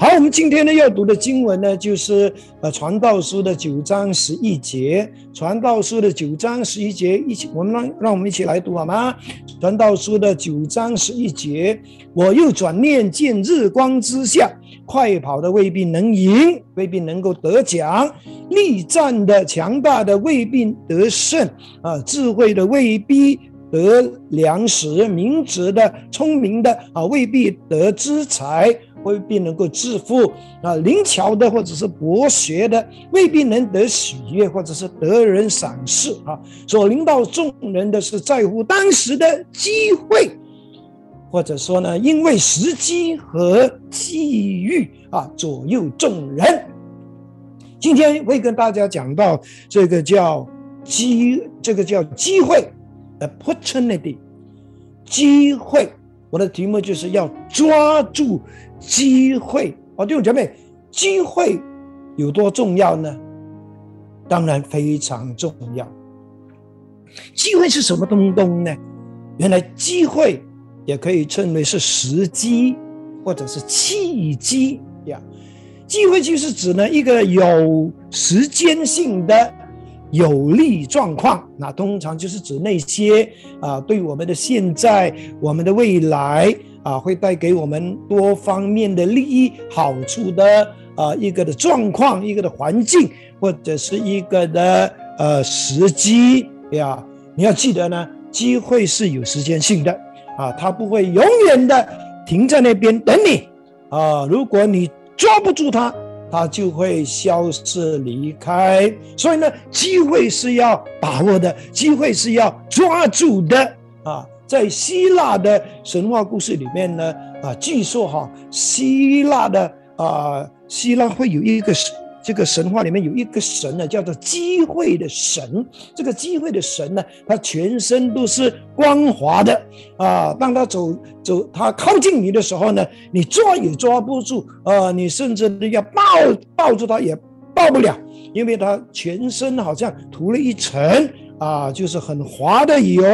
好，我们今天呢要读的经文呢，就是呃《传道书》的九章十一节，《传道书》的九章十一节，一起我们让让我们一起来读好吗？《传道书》的九章十一节，我又转念见日光之下，快跑的未必能赢，未必能够得奖；力战的强大的未必得胜，啊，智慧的未必得粮食，明智的聪明的啊未必得资财。未必能够致富啊，灵巧的或者是博学的，未必能得喜悦或者是得人赏识啊。所领导众人的是在乎当时的机会，或者说呢，因为时机和机遇啊，左右众人。今天会跟大家讲到这个叫机，这个叫机会，opportunity，机会。我的题目就是要抓住。机会哦，弟兄姐妹，机会有多重要呢？当然非常重要。机会是什么东东呢？原来机会也可以称为是时机，或者是契机呀。机会就是指呢一个有时间性的有利状况，那通常就是指那些啊对我们的现在、我们的未来。啊，会带给我们多方面的利益好处的啊，一个的状况，一个的环境，或者是一个的呃时机呀。你要记得呢，机会是有时间性的啊，它不会永远的停在那边等你啊。如果你抓不住它，它就会消失离开。所以呢，机会是要把握的，机会是要抓住的啊。在希腊的神话故事里面呢，啊，据说哈，希腊的啊，希腊会有一个，这个神话里面有一个神呢，叫做机会的神。这个机会的神呢，他全身都是光滑的啊。当他走走，他靠近你的时候呢，你抓也抓不住啊，你甚至要抱抱住他也抱不了，因为他全身好像涂了一层啊，就是很滑的油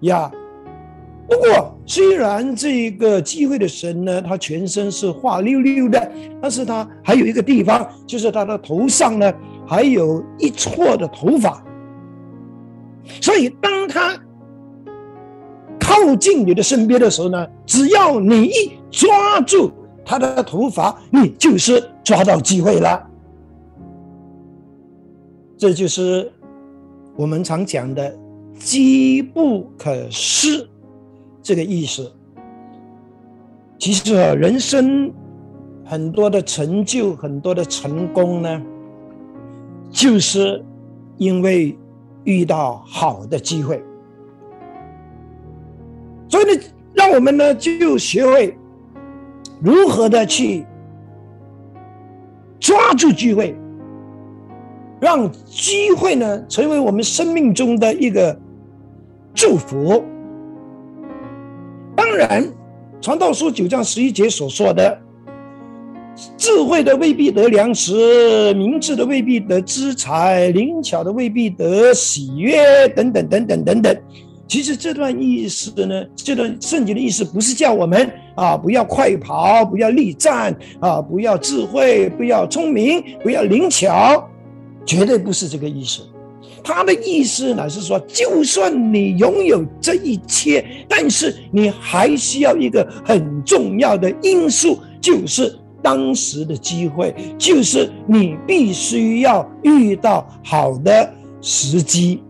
呀。不过，虽然这个机会的神呢，他全身是滑溜溜的，但是他还有一个地方，就是他的头上呢，还有一撮的头发。所以，当他靠近你的身边的时候呢，只要你一抓住他的头发，你就是抓到机会了。这就是我们常讲的“机不可失”。这个意思，其实啊，人生很多的成就、很多的成功呢，就是因为遇到好的机会。所以呢，让我们呢就学会如何的去抓住机会，让机会呢成为我们生命中的一个祝福。然，《传道书》九章十一节所说的，智慧的未必得粮食，明智的未必得资财，灵巧的未必得喜悦，等等等等等等。其实这段意思呢，这段圣经的意思不是叫我们啊不要快跑，不要力战啊，不要智慧，不要聪明，不要灵巧，绝对不是这个意思。他的意思呢是说，就算你拥有这一切，但是你还需要一个很重要的因素，就是当时的机会，就是你必须要遇到好的时机。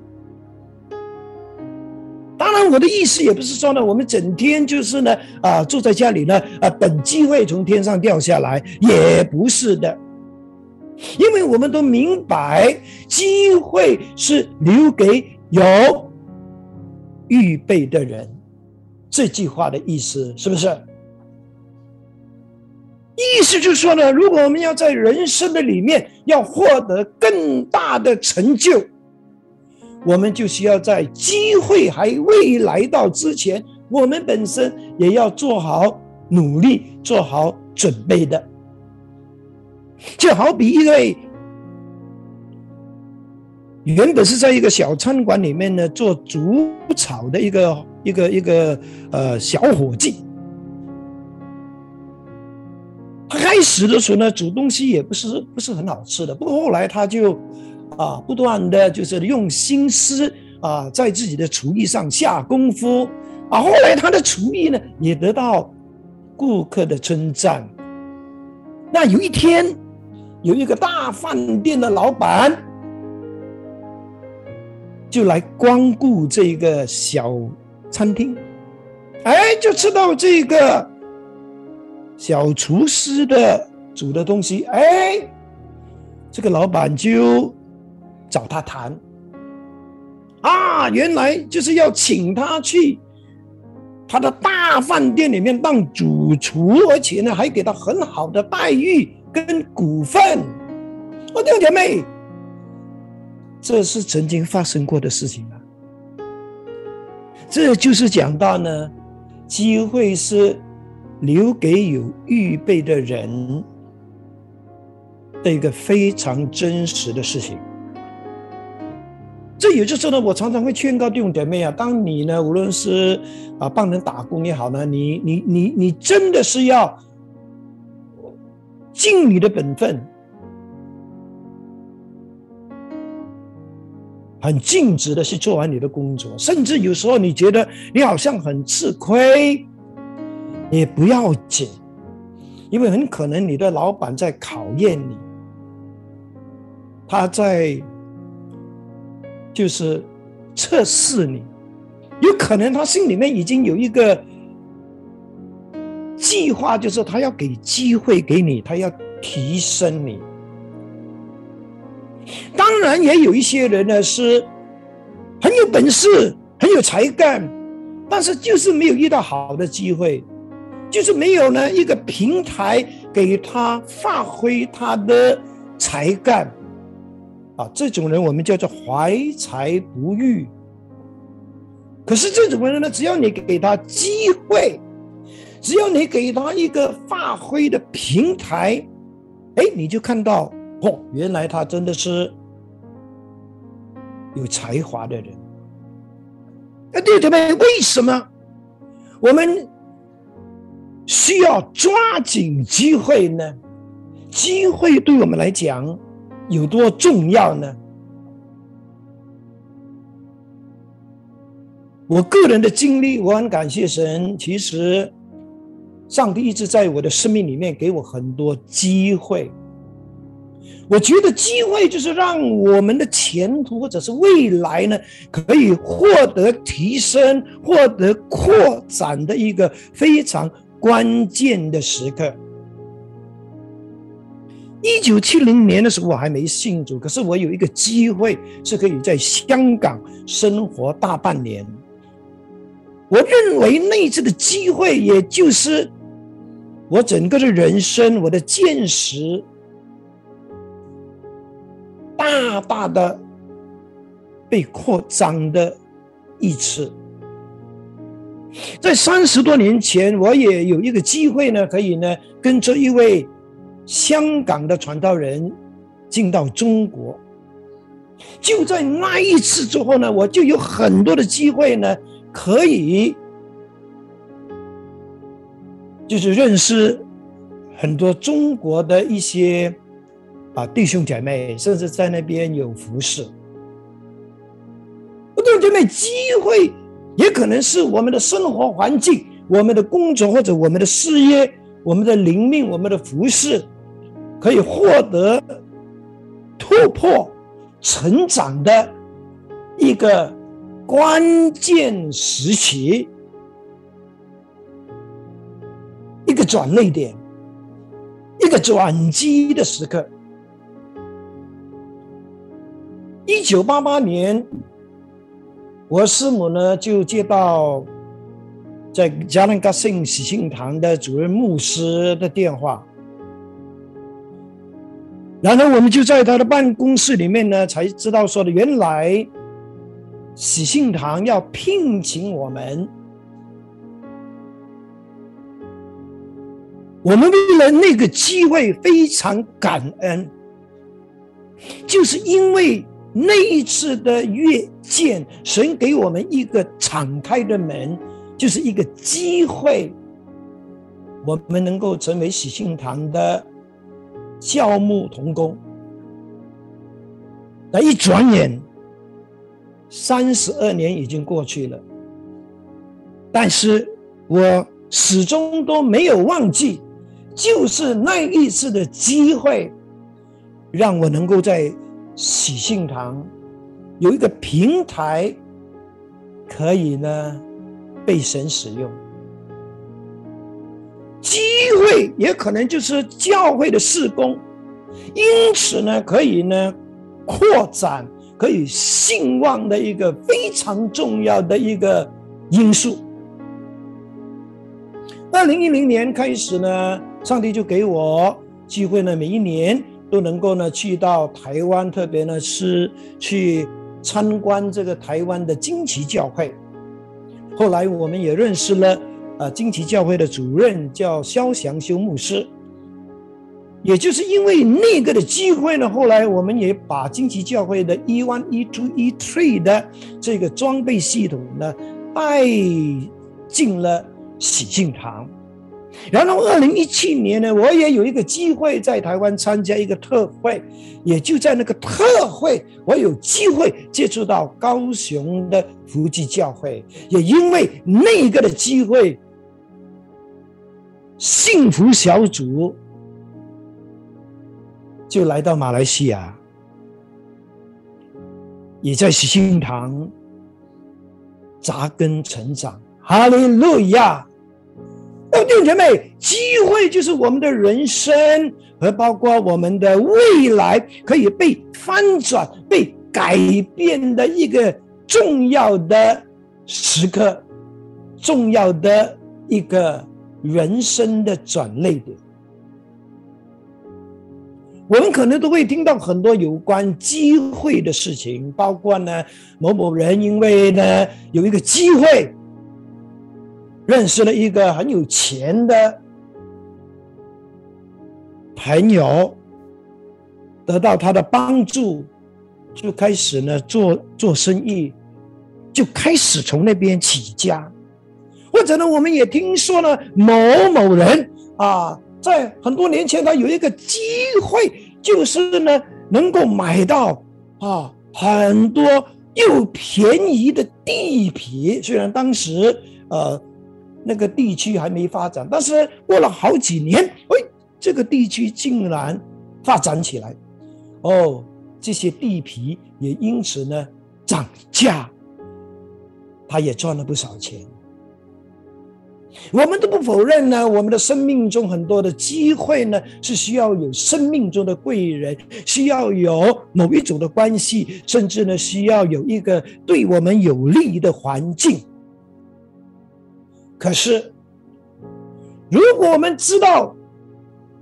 当然，我的意思也不是说呢，我们整天就是呢啊，坐在家里呢啊，等机会从天上掉下来，也不是的。因为我们都明白，机会是留给有预备的人。这句话的意思是不是？意思就是说呢，如果我们要在人生的里面要获得更大的成就，我们就需要在机会还未来到之前，我们本身也要做好努力，做好准备的。就好比一位原本是在一个小餐馆里面呢做煮炒的一个一个一个呃小伙计，他开开始的时候呢，煮东西也不是不是很好吃的。不过后来他就啊，不断的就是用心思啊，在自己的厨艺上下功夫啊。后来他的厨艺呢，也得到顾客的称赞。那有一天，有一个大饭店的老板就来光顾这个小餐厅，哎，就吃到这个。小厨师的煮的东西，哎，这个老板就找他谈，啊，原来就是要请他去他的大饭店里面当主厨，而且呢还给他很好的待遇跟股份。我弟兄姐妹，这是曾经发生过的事情啊。这就是讲到呢，机会是。留给有预备的人的一个非常真实的事情。这也就是呢，我常常会劝告弟兄姐妹啊，当你呢，无论是啊帮人打工也好呢，你你你你真的是要尽你的本分，很尽职的去做完你的工作，甚至有时候你觉得你好像很吃亏。也不要紧，因为很可能你的老板在考验你，他在就是测试你，有可能他心里面已经有一个计划，就是他要给机会给你，他要提升你。当然，也有一些人呢是很有本事、很有才干，但是就是没有遇到好的机会。就是没有呢一个平台给他发挥他的才干，啊，这种人我们叫做怀才不遇。可是这种人呢，只要你给他机会，只要你给他一个发挥的平台，哎，你就看到哦，原来他真的是有才华的人。哎，弟兄们，为什么我们？需要抓紧机会呢？机会对我们来讲有多重要呢？我个人的经历，我很感谢神。其实，上帝一直在我的生命里面给我很多机会。我觉得机会就是让我们的前途或者是未来呢，可以获得提升、获得扩展的一个非常。关键的时刻，一九七零年的时候，我还没信主，可是我有一个机会是可以在香港生活大半年。我认为那次的机会，也就是我整个的人生，我的见识大大的被扩张的一次。在三十多年前，我也有一个机会呢，可以呢跟着一位香港的传道人进到中国。就在那一次之后呢，我就有很多的机会呢，可以就是认识很多中国的一些啊弟兄姐妹，甚至在那边有服侍。弟兄姐妹，机会。也可能是我们的生活环境、我们的工作或者我们的事业、我们的灵命、我们的服饰，可以获得突破、成长的一个关键时期，转泪点，一个转机的时刻。一九八八年。我师母呢，就接到在加兰加圣喜庆堂的主任牧师的电话，然后我们就在他的办公室里面呢，才知道说的，原来喜庆堂要聘请我们，我们为了那个机会非常感恩，就是因为。那一次的阅见，神给我们一个敞开的门，就是一个机会，我们能够成为喜庆堂的教牧同工。那一转眼，三十二年已经过去了，但是我始终都没有忘记，就是那一次的机会，让我能够在喜庆堂有一个平台，可以呢被神使用。机会也可能就是教会的事工，因此呢，可以呢。扩展可以兴旺的一个非常重要的一个因素。二零一零年开始呢，上帝就给我机会呢，每一年都能够呢去到台湾，特别呢是去参观这个台湾的惊奇教会。后来我们也认识了啊，惊奇教会的主任叫肖祥修牧师。也就是因为那个的机会呢，后来我们也把惊奇教会的 E One、E Two、Three 的这个装备系统呢带进了喜庆堂。然后二零一七年呢，我也有一个机会在台湾参加一个特会，也就在那个特会，我有机会接触到高雄的福基教会。也因为那个的机会，幸福小组。就来到马来西亚，也在喜庆堂扎根成长。哈利路亚！哦，弟兄姐妹，机会就是我们的人生和包括我们的未来可以被翻转、被改变的一个重要的时刻，重要的一个人生的转捩点。我们可能都会听到很多有关机会的事情，包括呢，某某人因为呢有一个机会，认识了一个很有钱的朋友，得到他的帮助，就开始呢做做生意，就开始从那边起家，或者呢，我们也听说了某某人啊。在很多年前，他有一个机会，就是呢，能够买到啊很多又便宜的地皮。虽然当时呃那个地区还没发展，但是过了好几年，喂，这个地区竟然发展起来，哦，这些地皮也因此呢涨价，他也赚了不少钱。我们都不否认呢，我们的生命中很多的机会呢，是需要有生命中的贵人，需要有某一种的关系，甚至呢，需要有一个对我们有利的环境。可是，如果我们知道，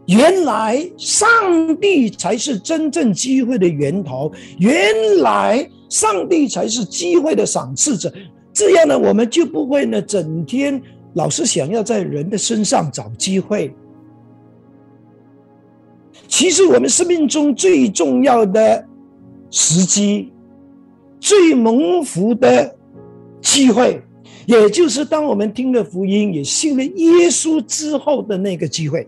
原来上帝才是真正机会的源头，原来上帝才是机会的赏赐者，这样呢，我们就不会呢，整天。老是想要在人的身上找机会，其实我们生命中最重要的时机、最蒙福的机会，也就是当我们听了福音、也信了耶稣之后的那个机会。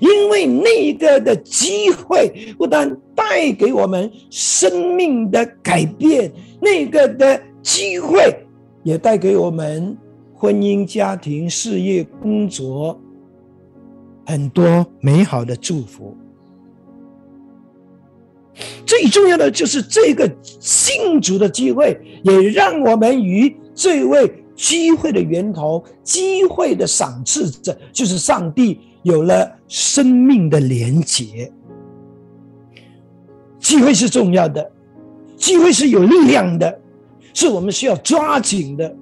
因为那个的机会不但带给我们生命的改变，那个的机会也带给我们。婚姻、家庭、事业、工作，很多美好的祝福。最重要的就是这个信主的机会，也让我们与这位机会的源头、机会的赏赐者，就是上帝，有了生命的连结。机会是重要的，机会是有力量的，是我们需要抓紧的。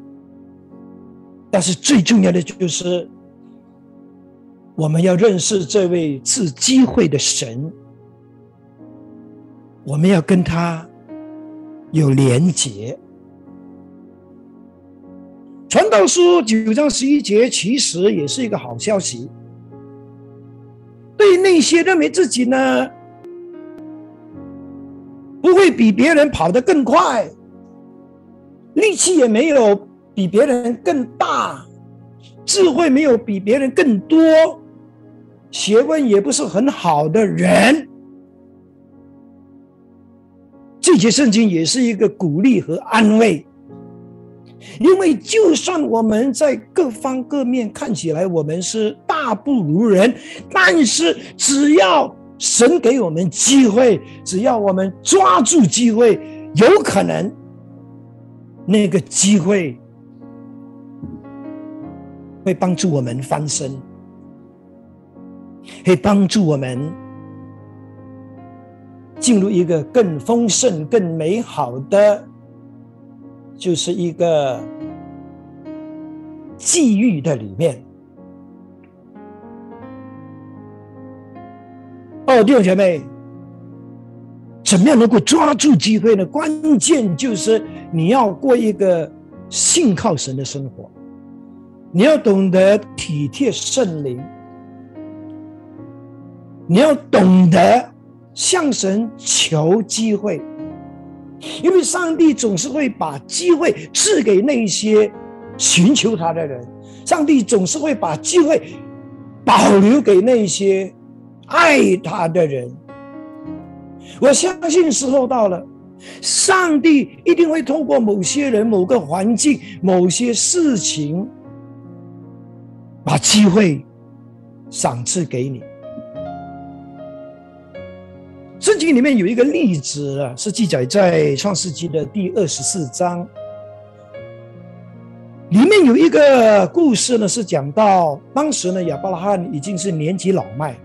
但是最重要的就是，我们要认识这位赐机会的神，我们要跟他有连结。传道书九章十一节其实也是一个好消息，对那些认为自己呢不会比别人跑得更快，力气也没有。比别人更大，智慧没有比别人更多，学问也不是很好的人，这节圣经也是一个鼓励和安慰。因为就算我们在各方各面看起来我们是大不如人，但是只要神给我们机会，只要我们抓住机会，有可能那个机会会帮助我们翻身，会帮助我们进入一个更丰盛、更美好的。就是一个际遇的里面。哦，弟兄姐妹，怎么样能够抓住机会呢？关键就是你要过一个信靠神的生活，你要懂得体贴圣灵，你要懂得向神求机会。因为上帝总是会把机会赐给那些寻求他的人，上帝总是会把机会保留给那些爱他的人。我相信时候到了，上帝一定会通过某些人、某个环境、某些事情，把机会赏赐给你。圣经里面有一个例子啊，是记载在创世纪的第二十四章。里面有一个故事呢，是讲到当时呢，亚伯拉罕已经是年纪老迈。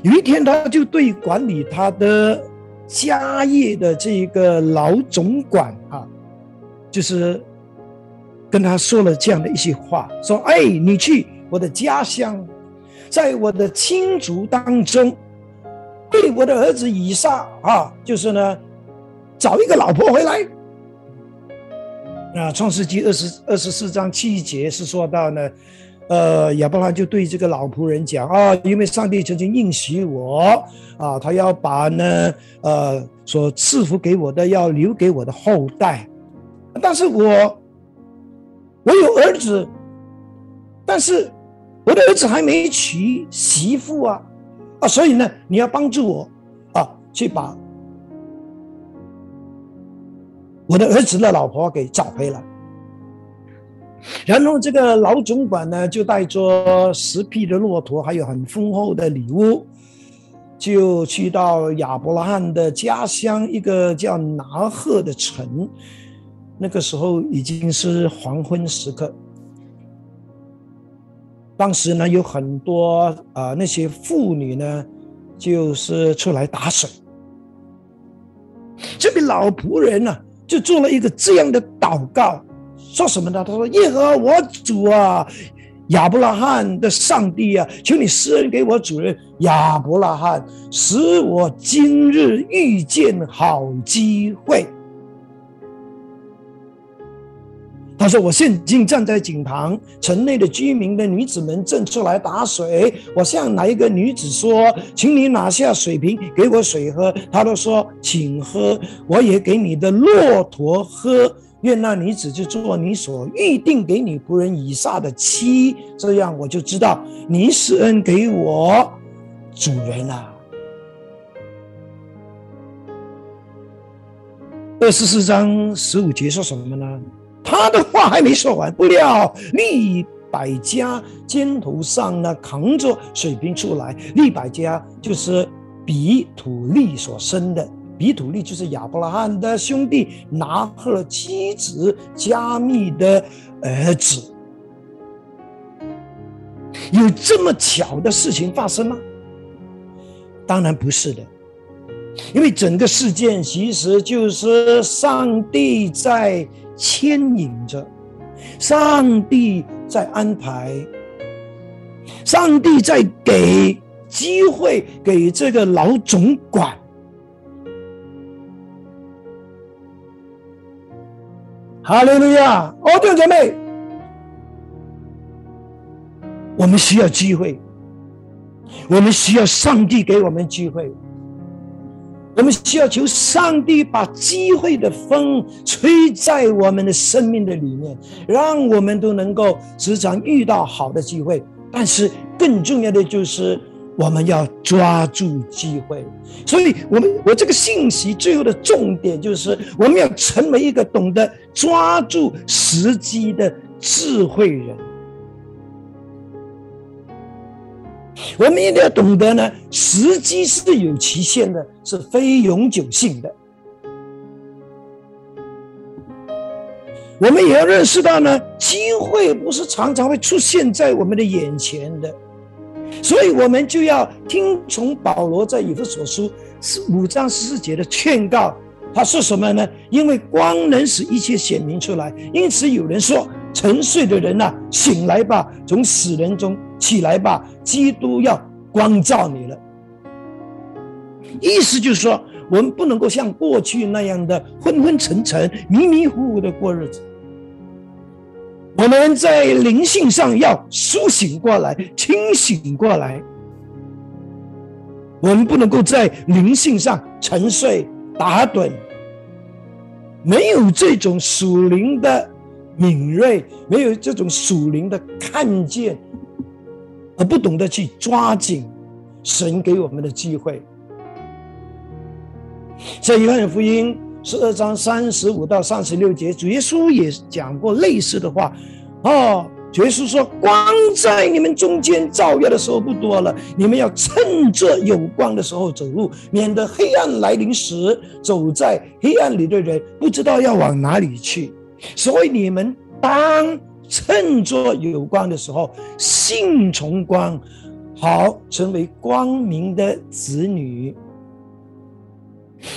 有一天，他就对管理他的家业的这一个老总管啊，就是跟他说了这样的一些话：说，哎，你去我的家乡，在我的亲族当中。对我的儿子以撒啊，就是呢，找一个老婆回来。啊，创世纪二十二十四章七节是说到呢，呃，亚伯拉罕就对这个老仆人讲啊，因为上帝曾经应许我啊，他要把呢，呃，所赐福给我的要留给我的后代，但是我我有儿子，但是我的儿子还没娶媳妇啊。啊，所以呢，你要帮助我啊，去把我的儿子的老婆给找回来。然后这个老总管呢，就带着十匹的骆驼，还有很丰厚的礼物，就去到亚伯拉罕的家乡一个叫拿赫的城。那个时候已经是黄昏时刻。当时呢，有很多啊，那些妇女呢，就是出来打水。这个老仆人呢，就做了一个这样的祷告，说什么呢？他说：“耶和我主啊，亚伯拉罕的上帝啊，求你施恩给我主人亚伯拉罕，使我今日遇见好机会。”他说：“我现今站在井旁，城内的居民的女子们正出来打水。我向哪一个女子说，请你拿下水瓶给我水喝。她都说，请喝。我也给你的骆驼喝。愿那女子就做你所预定给你仆人以撒的妻。这样我就知道你施恩给我主人了。”二十四章十五节说什么呢？他的话还没说完，不料利百家肩头上呢扛着水瓶出来。利百家就是比土利所生的，比土利就是亚伯拉罕的兄弟拿赫妻子加密的儿子。有这么巧的事情发生吗？当然不是的，因为整个事件其实就是上帝在。牵引着，上帝在安排，上帝在给机会给这个老总管。哈利路亚！哦，弟兄姐妹，我们需要机会，我们需要上帝给我们机会。我们需要求上帝把机会的风吹在我们的生命的里面，让我们都能够时常遇到好的机会。但是更重要的就是，我们要抓住机会。所以，我们我这个信息最后的重点就是，我们要成为一个懂得抓住时机的智慧人。我们一定要懂得呢，时机是有期限的，是非永久性的。我们也要认识到呢，机会不是常常会出现在我们的眼前的，所以我们就要听从保罗在以弗所书是五章十四节的劝告。他说什么呢？因为光能使一切显明出来，因此有人说。沉睡的人呐，醒来吧！从死人中起来吧！基督要光照你了。意思就是说，我们不能够像过去那样的昏昏沉沉、迷迷糊糊的过日子。我们在灵性上要苏醒过来、清醒过来。我们不能够在灵性上沉睡打盹，没有这种属灵的。敏锐，没有这种属灵的看见，而不懂得去抓紧神给我们的机会。在约翰福音十二章三十五到三十六节，主耶稣也讲过类似的话。哦，主耶稣说：“光在你们中间照耀的时候不多了，你们要趁着有光的时候走路，免得黑暗来临时，走在黑暗里的人不知道要往哪里去。”所以你们当趁着有光的时候，信从光，好成为光明的子女。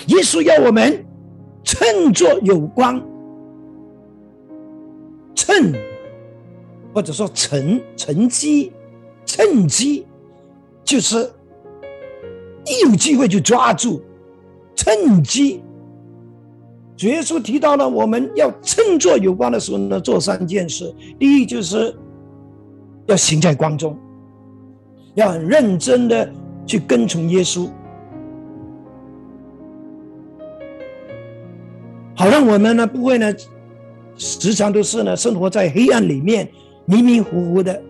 耶稣要我们趁着有光，趁或者说乘乘机，趁机就是一有机会就抓住，趁机。主耶稣提到了，我们要趁着有光的时候呢，做三件事。第一，就是要行在光中，要很认真的去跟从耶稣，好让我们呢不会呢时常都是呢生活在黑暗里面，迷迷糊糊的。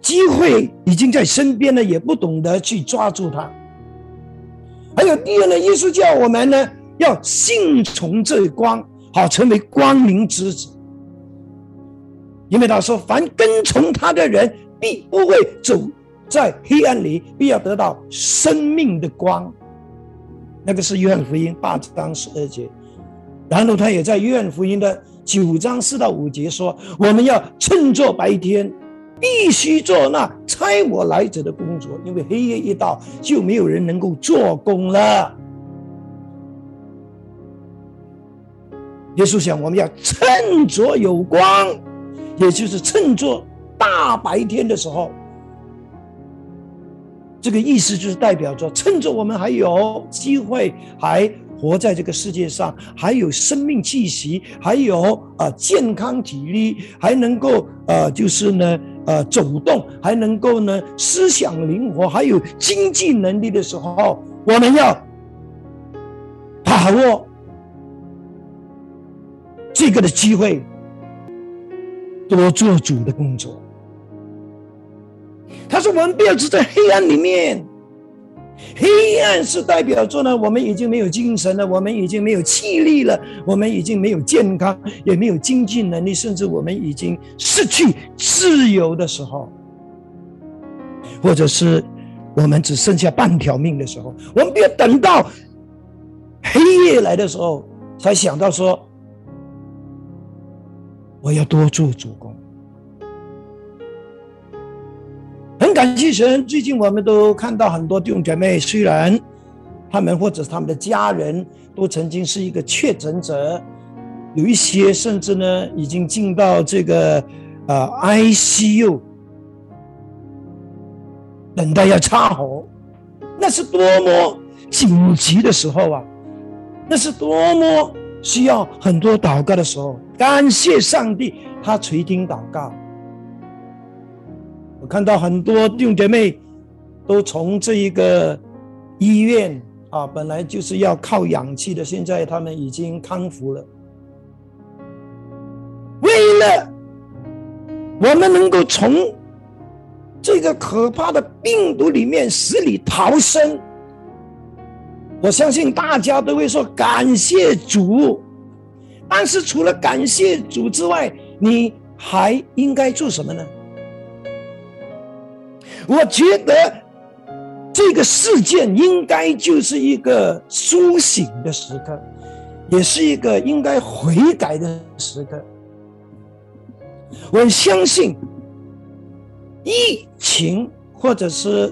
机会已经在身边了，也不懂得去抓住它。还有第二呢，耶稣叫我们呢。要信从这光，好成为光明之子。因为他说：“凡跟从他的人，必不会走在黑暗里，必要得到生命的光。”那个是约翰福音八章十二节。然后他也在约翰福音的九章四到五节说：“我们要趁着白天，必须做那差我来者的工作，因为黑夜一到，就没有人能够做工了。”耶稣想，我们要趁着有光，也就是趁着大白天的时候。这个意思就是代表着，趁着我们还有机会，还活在这个世界上，还有生命气息，还有啊健康体力，还能够呃就是呢呃走动，还能够呢思想灵活，还有经济能力的时候，我们要把握。这个的机会，多做主的工作。他说：“我们不要只在黑暗里面，黑暗是代表着呢，我们已经没有精神了，我们已经没有气力了，我们已经没有健康，也没有经济能力，甚至我们已经失去自由的时候，或者是我们只剩下半条命的时候，我们不要等到黑夜来的时候才想到说。”我要多做主公。很感谢神，最近我们都看到很多弟兄姐妹，虽然他们或者他们的家人都曾经是一个确诊者，有一些甚至呢已经进到这个呃 ICU，等待要插喉，那是多么紧急的时候啊！那是多么需要很多祷告的时候。感谢上帝，他垂听祷告。我看到很多弟兄姐妹都从这一个医院啊，本来就是要靠氧气的，现在他们已经康复了。为了我们能够从这个可怕的病毒里面死里逃生，我相信大家都会说感谢主。但是除了感谢主之外，你还应该做什么呢？我觉得这个事件应该就是一个苏醒的时刻，也是一个应该悔改的时刻。我相信，疫情或者是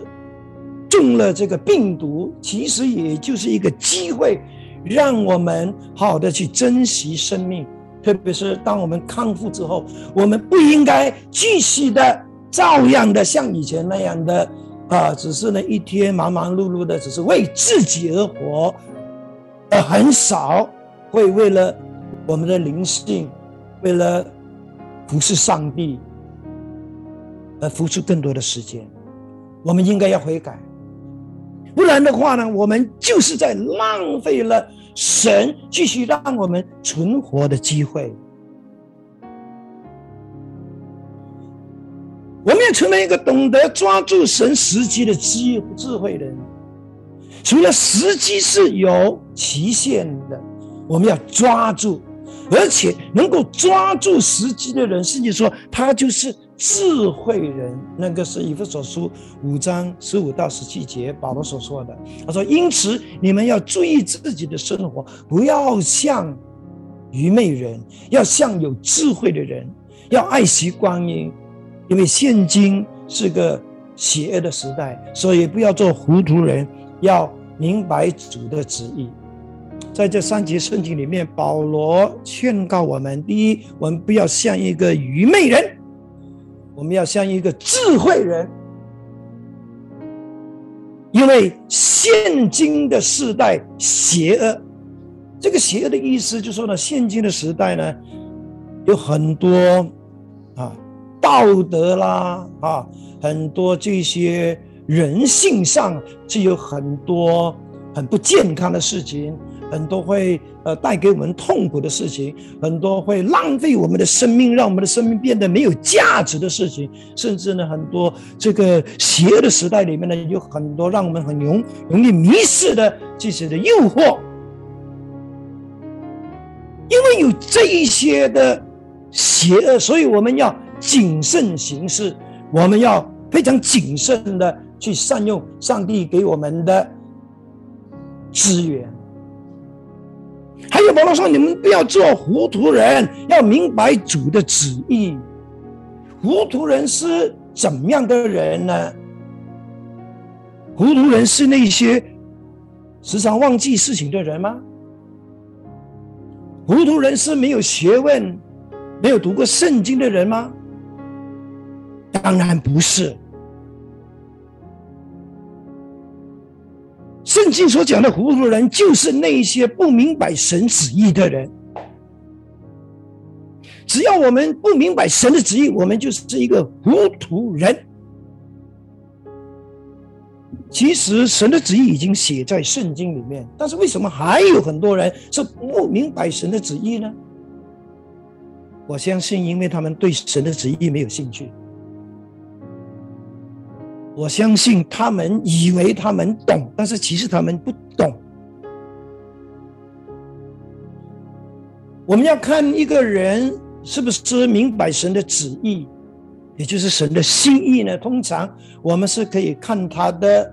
中了这个病毒，其实也就是一个机会，让我们好好的去珍惜生命。特别是当我们康复之后，我们不应该继续的照样的像以前那样的啊，只是呢一天忙忙碌碌的，只是为自己而活，而很少会为了我们的灵性，为了。不是上帝，而付出更多的时间，我们应该要悔改，不然的话呢，我们就是在浪费了神继续让我们存活的机会。我们要成为一个懂得抓住神时机的智智慧人。除了时机是有期限的，我们要抓住。而且能够抓住时机的人，甚至说他就是智慧人。那个是以弗所书五章十五到十七节保罗所说的。他说：“因此你们要注意自己的生活，不要像愚昧人，要像有智慧的人，要爱惜光阴，因为现今是个邪恶的时代，所以不要做糊涂人，要明白主的旨意。”在这三节圣经里面，保罗劝告我们：第一，我们不要像一个愚昧人；我们要像一个智慧人。因为现今的时代邪恶，这个邪恶的意思就是说呢，现今的时代呢，有很多啊道德啦啊，很多这些人性上是有很多很不健康的事情。很多会呃带给我们痛苦的事情，很多会浪费我们的生命，让我们的生命变得没有价值的事情，甚至呢，很多这个邪恶的时代里面呢，有很多让我们很容容易迷失的这些的诱惑。因为有这一些的邪恶，所以我们要谨慎行事，我们要非常谨慎的去善用上帝给我们的资源。还有保罗说：“你们不要做糊涂人，要明白主的旨意。糊涂人是怎么样的人呢？糊涂人是那些时常忘记事情的人吗？糊涂人是没有学问、没有读过圣经的人吗？当然不是。”圣经所讲的糊涂人，就是那些不明白神旨意的人。只要我们不明白神的旨意，我们就是一个糊涂人。其实神的旨意已经写在圣经里面，但是为什么还有很多人是不明白神的旨意呢？我相信，因为他们对神的旨意没有兴趣。我相信他们以为他们懂，但是其实他们不懂。我们要看一个人是不是明白神的旨意，也就是神的心意呢？通常我们是可以看他的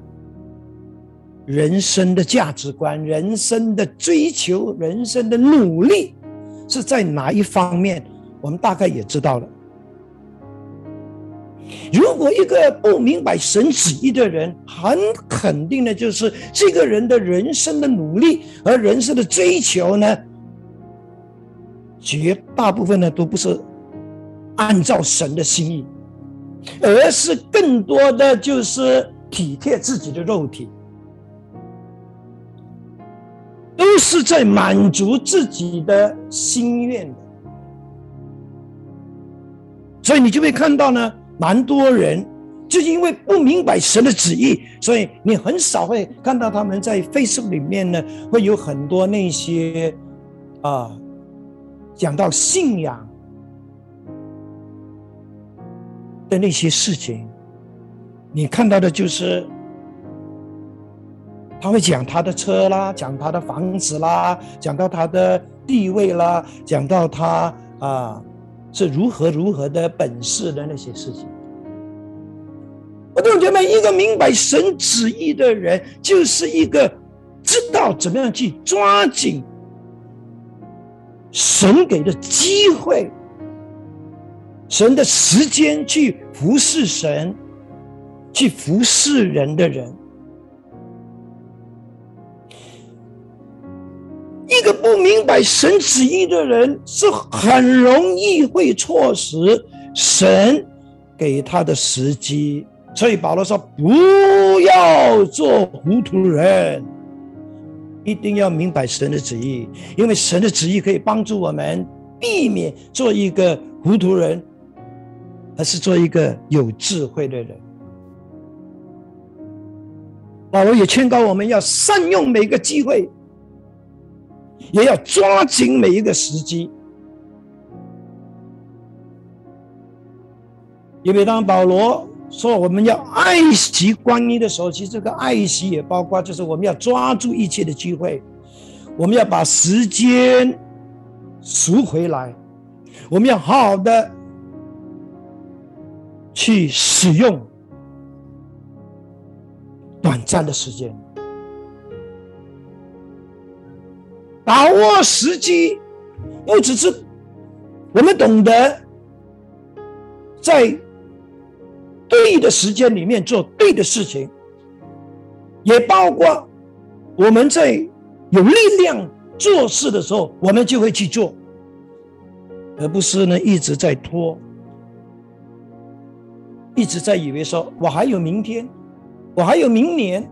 人生的价值观、人生的追求、人生的努力是在哪一方面，我们大概也知道了。如果一个不明白神旨意的人，很肯定的就是这个人的人生的努力和人生的追求呢，绝大部分呢都不是按照神的心意，而是更多的就是体贴自己的肉体，都是在满足自己的心愿的，所以你就会看到呢。蛮多人就因为不明白神的旨意，所以你很少会看到他们在 Facebook 里面呢，会有很多那些啊讲到信仰的那些事情。你看到的就是他会讲他的车啦，讲他的房子啦，讲到他的地位啦，讲到他啊是如何如何的本事的那些事情。我弟兄姐妹，一个明白神旨意的人，就是一个知道怎么样去抓紧神给的机会、神的时间去服侍神、去服侍人的人。一个不明白神旨意的人，是很容易会错失神给他的时机。所以保罗说：“不要做糊涂人，一定要明白神的旨意，因为神的旨意可以帮助我们避免做一个糊涂人，而是做一个有智慧的人。”保罗也劝告我们要善用每个机会，也要抓紧每一个时机，因为当保罗。说我们要爱惜光阴的时候，其实这个爱惜也包括，就是我们要抓住一切的机会，我们要把时间赎回来，我们要好好的去使用短暂的时间，把握时机，不只是我们懂得在。对的时间里面做对的事情，也包括我们在有力量做事的时候，我们就会去做，而不是呢一直在拖，一直在以为说我还有明天，我还有明年。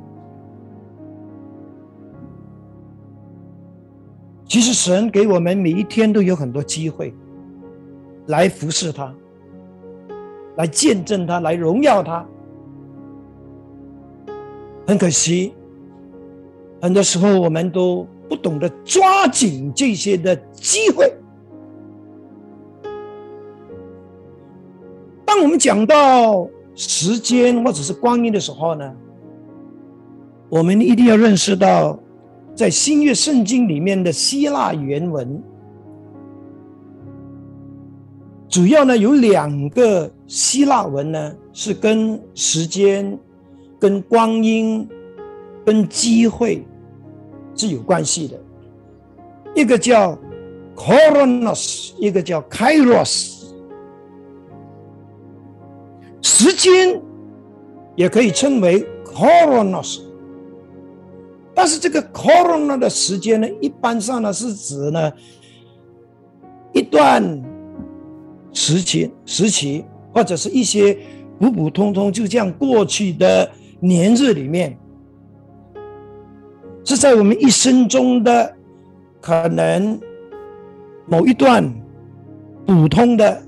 其实神给我们每一天都有很多机会来服侍他。来见证他，来荣耀他。很可惜，很多时候我们都不懂得抓紧这些的机会。当我们讲到时间或者是光阴的时候呢，我们一定要认识到，在新约圣经里面的希腊原文。主要呢有两个希腊文呢，是跟时间、跟光阴、跟机会是有关系的。一个叫 “coronos”，一个叫 “kairos”。时间也可以称为 “coronos”，但是这个 corona 的时间呢，一般上呢是指呢一段。时期、时期，或者是一些普普通通就这样过去的年日里面，是在我们一生中的可能某一段普通的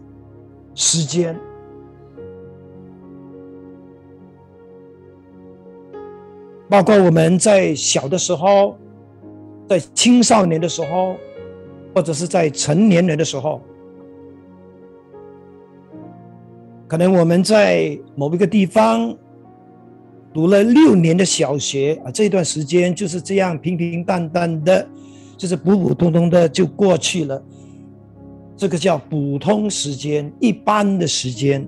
时间，包括我们在小的时候，在青少年的时候，或者是在成年人的时候。可能我们在某一个地方读了六年的小学啊，这段时间就是这样平平淡淡的，就是普普通通的就过去了。这个叫普通时间，一般的时间。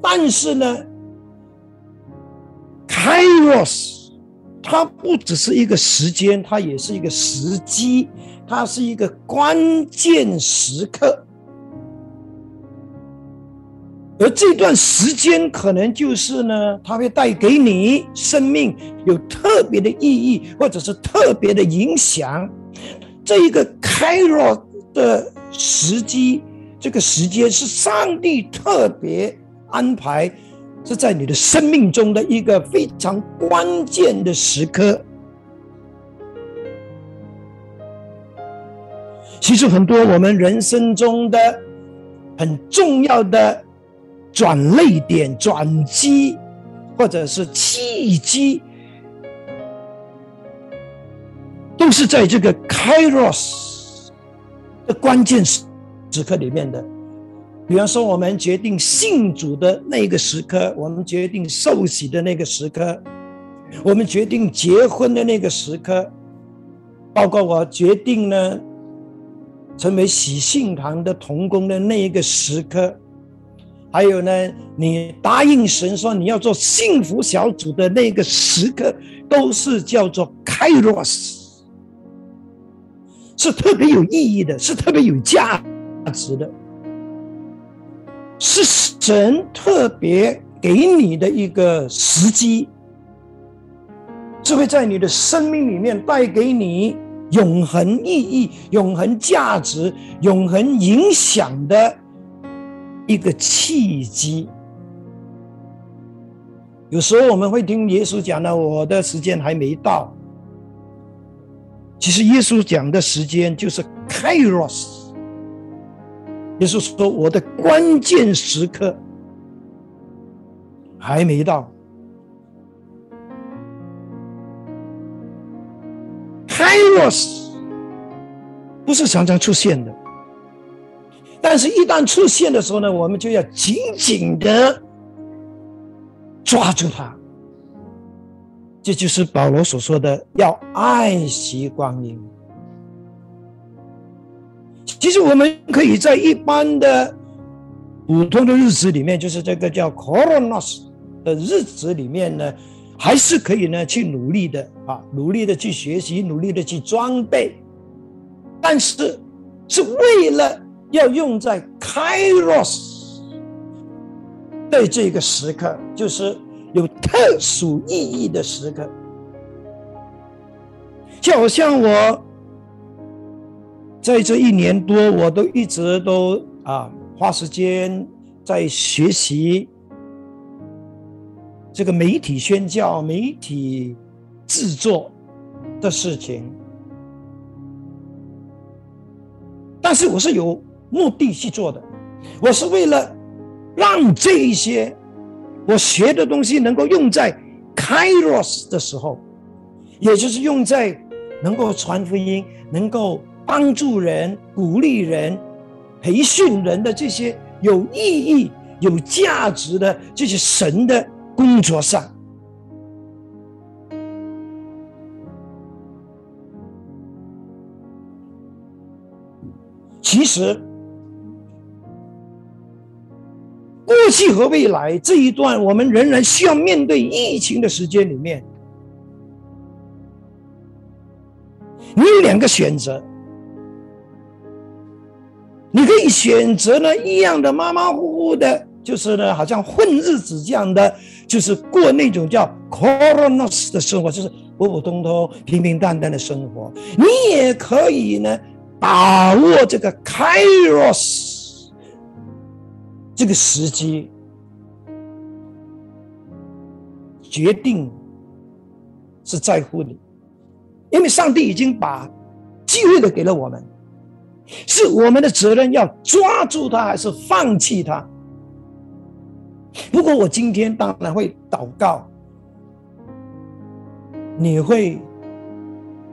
但是呢，Kairos，它不只是一个时间，它也是一个时机，它是一个关键时刻。而这段时间可能就是呢，它会带给你生命有特别的意义，或者是特别的影响。这一个开若的时机，这个时间是上帝特别安排，是在你的生命中的一个非常关键的时刻。其实很多我们人生中的很重要的。转泪点、转机，或者是契机，都是在这个 Kairos 的关键时时刻里面的。比方说，我们决定信主的那个时刻，我们决定受洗的那个时刻，我们决定结婚的那个时刻，包括我决定呢成为喜信堂的童工的那一个时刻。还有呢，你答应神说你要做幸福小组的那个时刻，都是叫做 Kairos，是特别有意义的，是特别有价值的，是神特别给你的一个时机，这会在你的生命里面带给你永恒意义、永恒价值、永恒影响的。一个契机，有时候我们会听耶稣讲呢，我的时间还没到。其实耶稣讲的时间就是 Kairos。耶稣说我的关键时刻还没到。Kairos 不是常常出现的。但是，一旦出现的时候呢，我们就要紧紧的抓住它。这就是保罗所说的要爱惜光阴。其实，我们可以在一般的普通的日子里面，就是这个叫 Coronas 的日子里面呢，还是可以呢去努力的啊，努力的去学习，努力的去装备。但是，是为了。要用在 Kairos 的这个时刻，就是有特殊意义的时刻。就好像我在这一年多，我都一直都啊花时间在学习这个媒体宣教、媒体制作的事情，但是我是有。目的去做的，我是为了让这一些我学的东西能够用在 Kairos 的时候，也就是用在能够传福音、能够帮助人、鼓励人、培训人的这些有意义、有价值的这些神的工作上。其实。过去和未来这一段，我们仍然需要面对疫情的时间里面，你有两个选择，你可以选择呢一样的马马虎虎的，就是呢好像混日子这样的，就是过那种叫 coronas 的生活，就是普普通通、平平淡淡的生活。你也可以呢把握这个 kairos。这个时机决定是在乎你，因为上帝已经把机会的给了我们，是我们的责任要抓住它还是放弃它。不过我今天当然会祷告，你会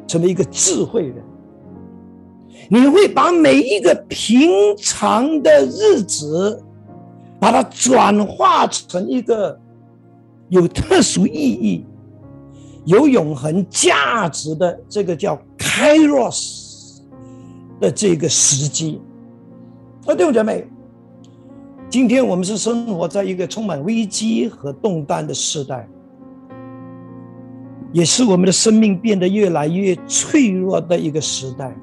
成为一个智慧人，你会把每一个平常的日子。把它转化成一个有特殊意义、有永恒价值的这个叫 Kairos 的这个时机。啊，弟兄姐妹，今天我们是生活在一个充满危机和动荡的时代，也是我们的生命变得越来越脆弱的一个时代，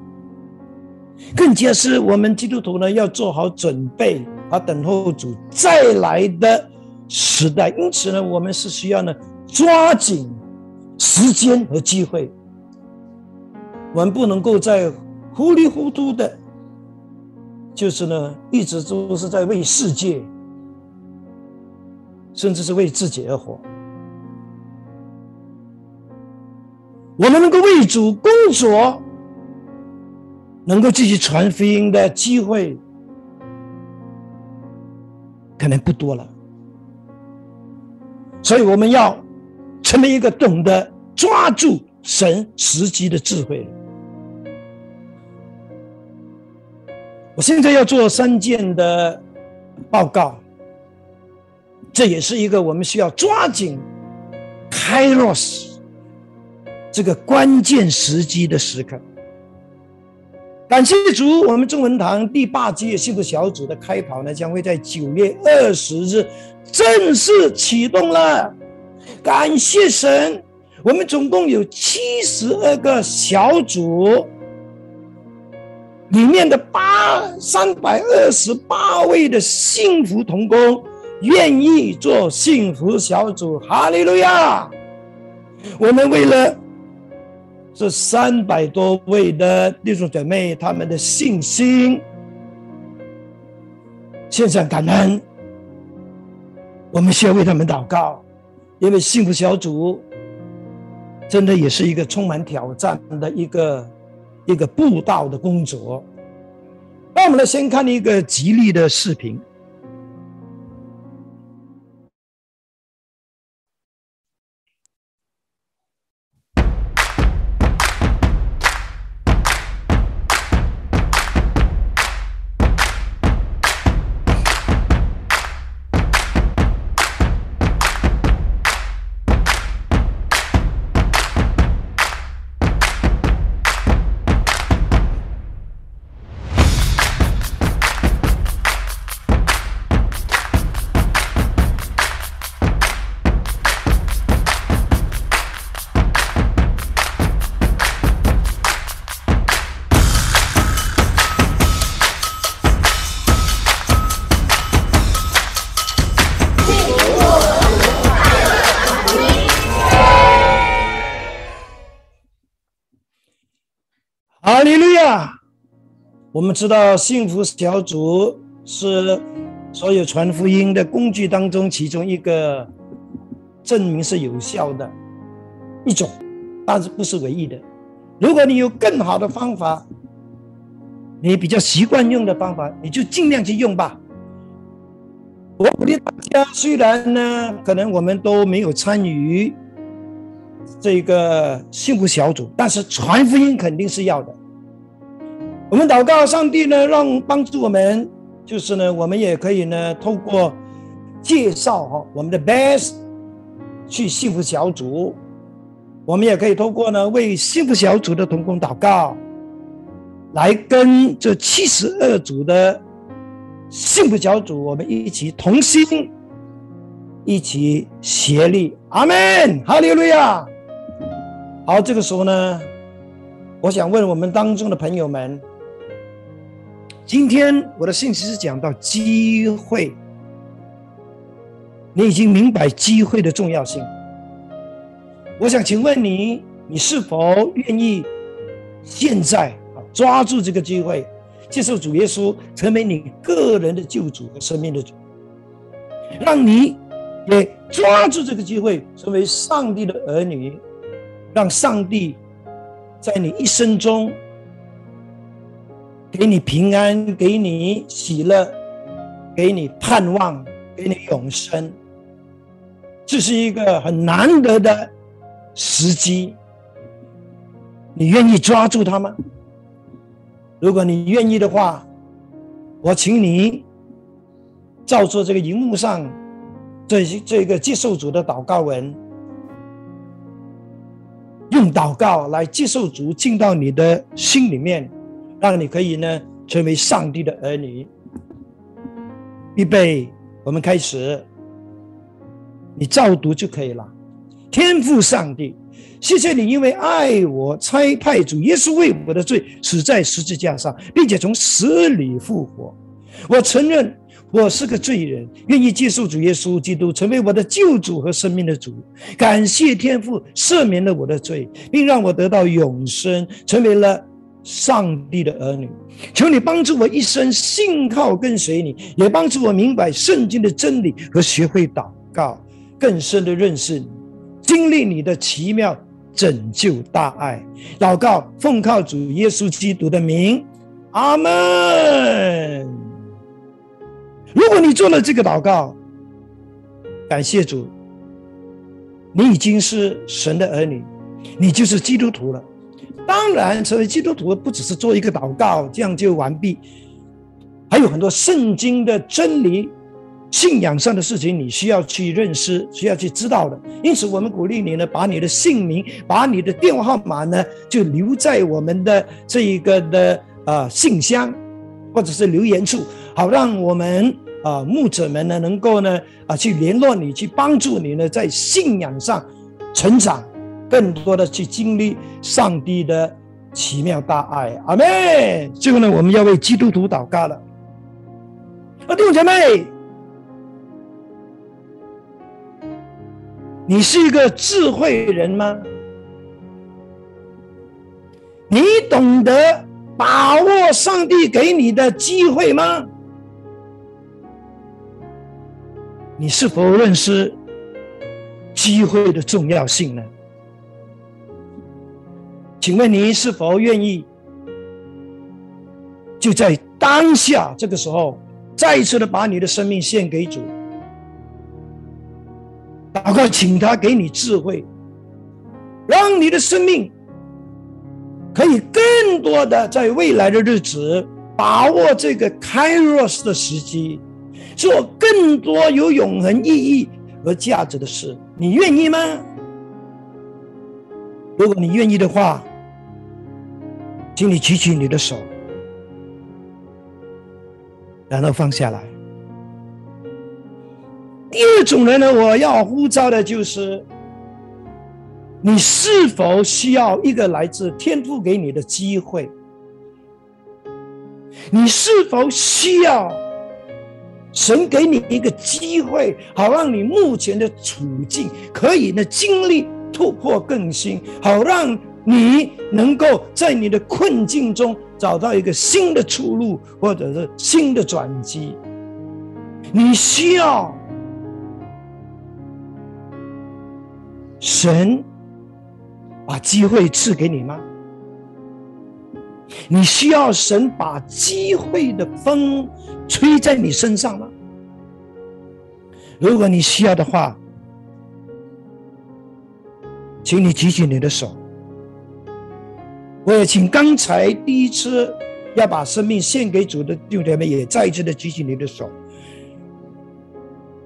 更加是我们基督徒呢要做好准备。而等候主再来的时代，因此呢，我们是需要呢抓紧时间和机会，我们不能够在糊里糊涂的，就是呢一直都是在为世界，甚至是为自己而活。我们能够为主工作，能够继续传福音的机会。可能不多了。所以我们要成为一个懂得抓住神时机的智慧人我现在要做三件的报告，这也是一个我们需要抓紧开落时这个关键时机的时刻。感谢主，我们中文堂第八届幸福小组的开跑呢，将会在九月二十日正式启动了。感谢神，我们总共有七十二个小组。里面的八三百二十八位的幸福童工愿意做幸福小组，哈利路亚！我们为了这三百多位的弟兄姐妹他们的信心，献上感恩。我们需要为他们祷告，因为幸福小组真的也是一个充满挑战的一个。一个布道的工作，那我们来先看一个吉利的视频。我们知道幸福小组是所有传福音的工具当中其中一个证明是有效的一种，但是不是唯一的。如果你有更好的方法，你比较习惯用的方法，你就尽量去用吧。我鼓励大家，虽然呢，可能我们都没有参与。这个幸福小组，但是传福音肯定是要的。我们祷告上帝呢，让帮助我们，就是呢，我们也可以呢，透过介绍哈我们的 best 去幸福小组，我们也可以透过呢为幸福小组的同工祷告，来跟这七十二组的幸福小组，我们一起同心，一起协力。阿门，哈利路亚。好，这个时候呢，我想问我们当中的朋友们，今天我的信息是讲到机会，你已经明白机会的重要性。我想请问你，你是否愿意现在啊抓住这个机会，接受主耶稣成为你个人的救主和生命的主，让你也抓住这个机会，成为上帝的儿女。让上帝在你一生中给你平安，给你喜乐，给你盼望，给你永生。这是一个很难得的时机，你愿意抓住它吗？如果你愿意的话，我请你照做这个荧幕上这这个接受主的祷告文。用祷告来接受主进到你的心里面，让你可以呢成为上帝的儿女。预备，我们开始。你照读就可以了。天父上帝，谢谢你，因为爱我，差派主耶稣为我的罪死在十字架上，并且从死里复活。我承认。我是个罪人，愿意接受主耶稣基督成为我的救主和生命的主。感谢天父赦免了我的罪，并让我得到永生，成为了上帝的儿女。求你帮助我一生信靠跟随你，也帮助我明白圣经的真理和学会祷告，更深的认识你，经历你的奇妙拯救大爱。祷告奉靠主耶稣基督的名，阿门。如果你做了这个祷告，感谢主，你已经是神的儿女，你就是基督徒了。当然，成为基督徒不只是做一个祷告，这样就完毕，还有很多圣经的真理、信仰上的事情，你需要去认识、需要去知道的。因此，我们鼓励你呢，把你的姓名、把你的电话号码呢，就留在我们的这一个的呃信箱，或者是留言处，好让我们啊牧者们呢，能够呢啊去联络你，去帮助你呢，在信仰上成长。更多的去经历上帝的奇妙大爱，阿妹。最后呢，我们要为基督徒祷告了。啊，弟兄姐妹，你是一个智慧人吗？你懂得把握上帝给你的机会吗？你是否认识机会的重要性呢？请问你是否愿意，就在当下这个时候，再一次的把你的生命献给主，祷告，请他给你智慧，让你的生命可以更多的在未来的日子把握这个开若斯的时机，做更多有永恒意义和价值的事。你愿意吗？如果你愿意的话。请你举起你的手，然后放下来。第二种人呢，我要呼召的就是：你是否需要一个来自天父给你的机会？你是否需要神给你一个机会，好让你目前的处境可以呢经历突破更新，好让。你能够在你的困境中找到一个新的出路，或者是新的转机。你需要神把机会赐给你吗？你需要神把机会的风吹在你身上吗？如果你需要的话，请你举起你的手。我也请刚才第一次要把生命献给主的弟兄姐妹，也再一次的举起你的手，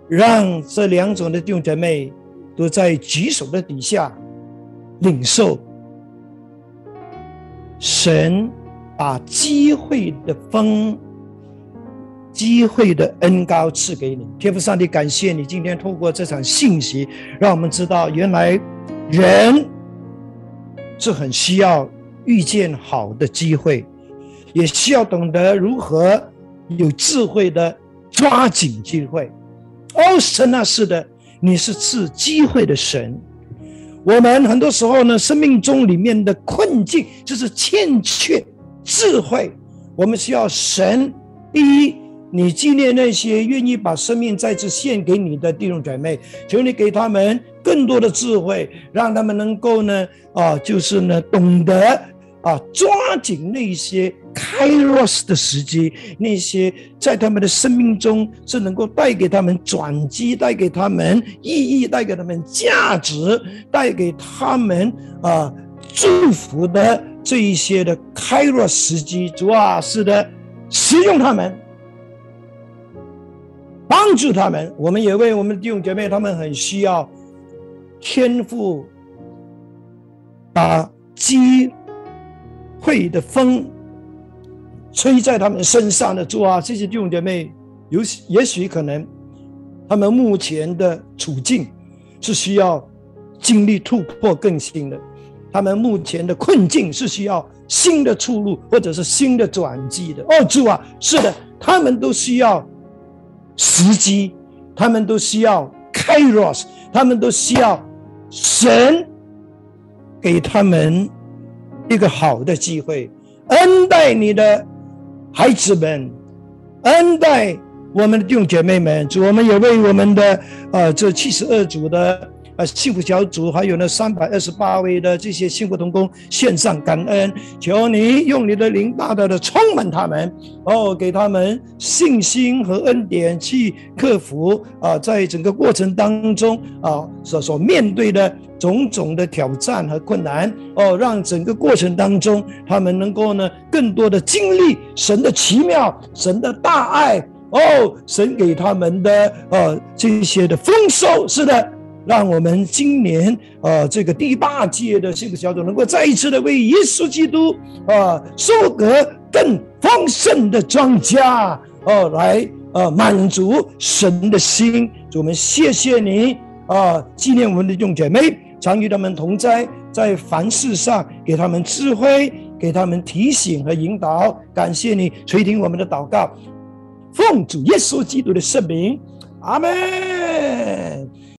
让这两种的弟兄姐妹都在举手的底下领受神把机会的风、机会的恩高赐给你。天父上帝，感谢你今天透过这场信息，让我们知道原来人是很需要。遇见好的机会，也需要懂得如何有智慧的抓紧机会。哦，神啊，是的，你是赐机会的神。我们很多时候呢，生命中里面的困境就是欠缺智慧。我们需要神。第一，你纪念那些愿意把生命再次献给你的弟兄姐妹，求你给他们更多的智慧，让他们能够呢，啊，就是呢，懂得。啊，抓紧那些开 ros 的时机，那些在他们的生命中是能够带给他们转机、带给他们意义、带给他们价值、带给他们啊祝福的这一些的开落时机，主啊，是的，使用他们，帮助他们。我们也为我们的弟兄姐妹，他们很需要天赋，把机。会的风吹在他们身上的主啊，这些弟兄姐妹有也许可能，他们目前的处境是需要经历突破更新的，他们目前的困境是需要新的出路或者是新的转机的。哦，主啊，是的，他们都需要时机，他们都需要开 ros，他们都需要神给他们。一个好的机会，恩待你的孩子们，恩待我们的弟兄姐妹们。主，我们也为我们的呃这七十二组的幸福小组，还有那三百二十八位的这些幸福同工献上感恩，求你用你的灵大大的充满他们，哦，给他们信心和恩典去克服啊，在整个过程当中啊所所面对的种种的挑战和困难，哦，让整个过程当中他们能够呢更多的经历神的奇妙，神的大爱，哦，神给他们的呃这些的丰收，是的。让我们今年啊，这个第八届的这个小组能够再一次的为耶稣基督啊收割更丰盛的庄稼哦，来啊满足神的心。主，我们谢谢你啊，纪念我们的众姐妹，常与他们同在，在凡事上给他们智慧，给他们提醒和引导。感谢你垂听我们的祷告，奉主耶稣基督的圣名，阿门。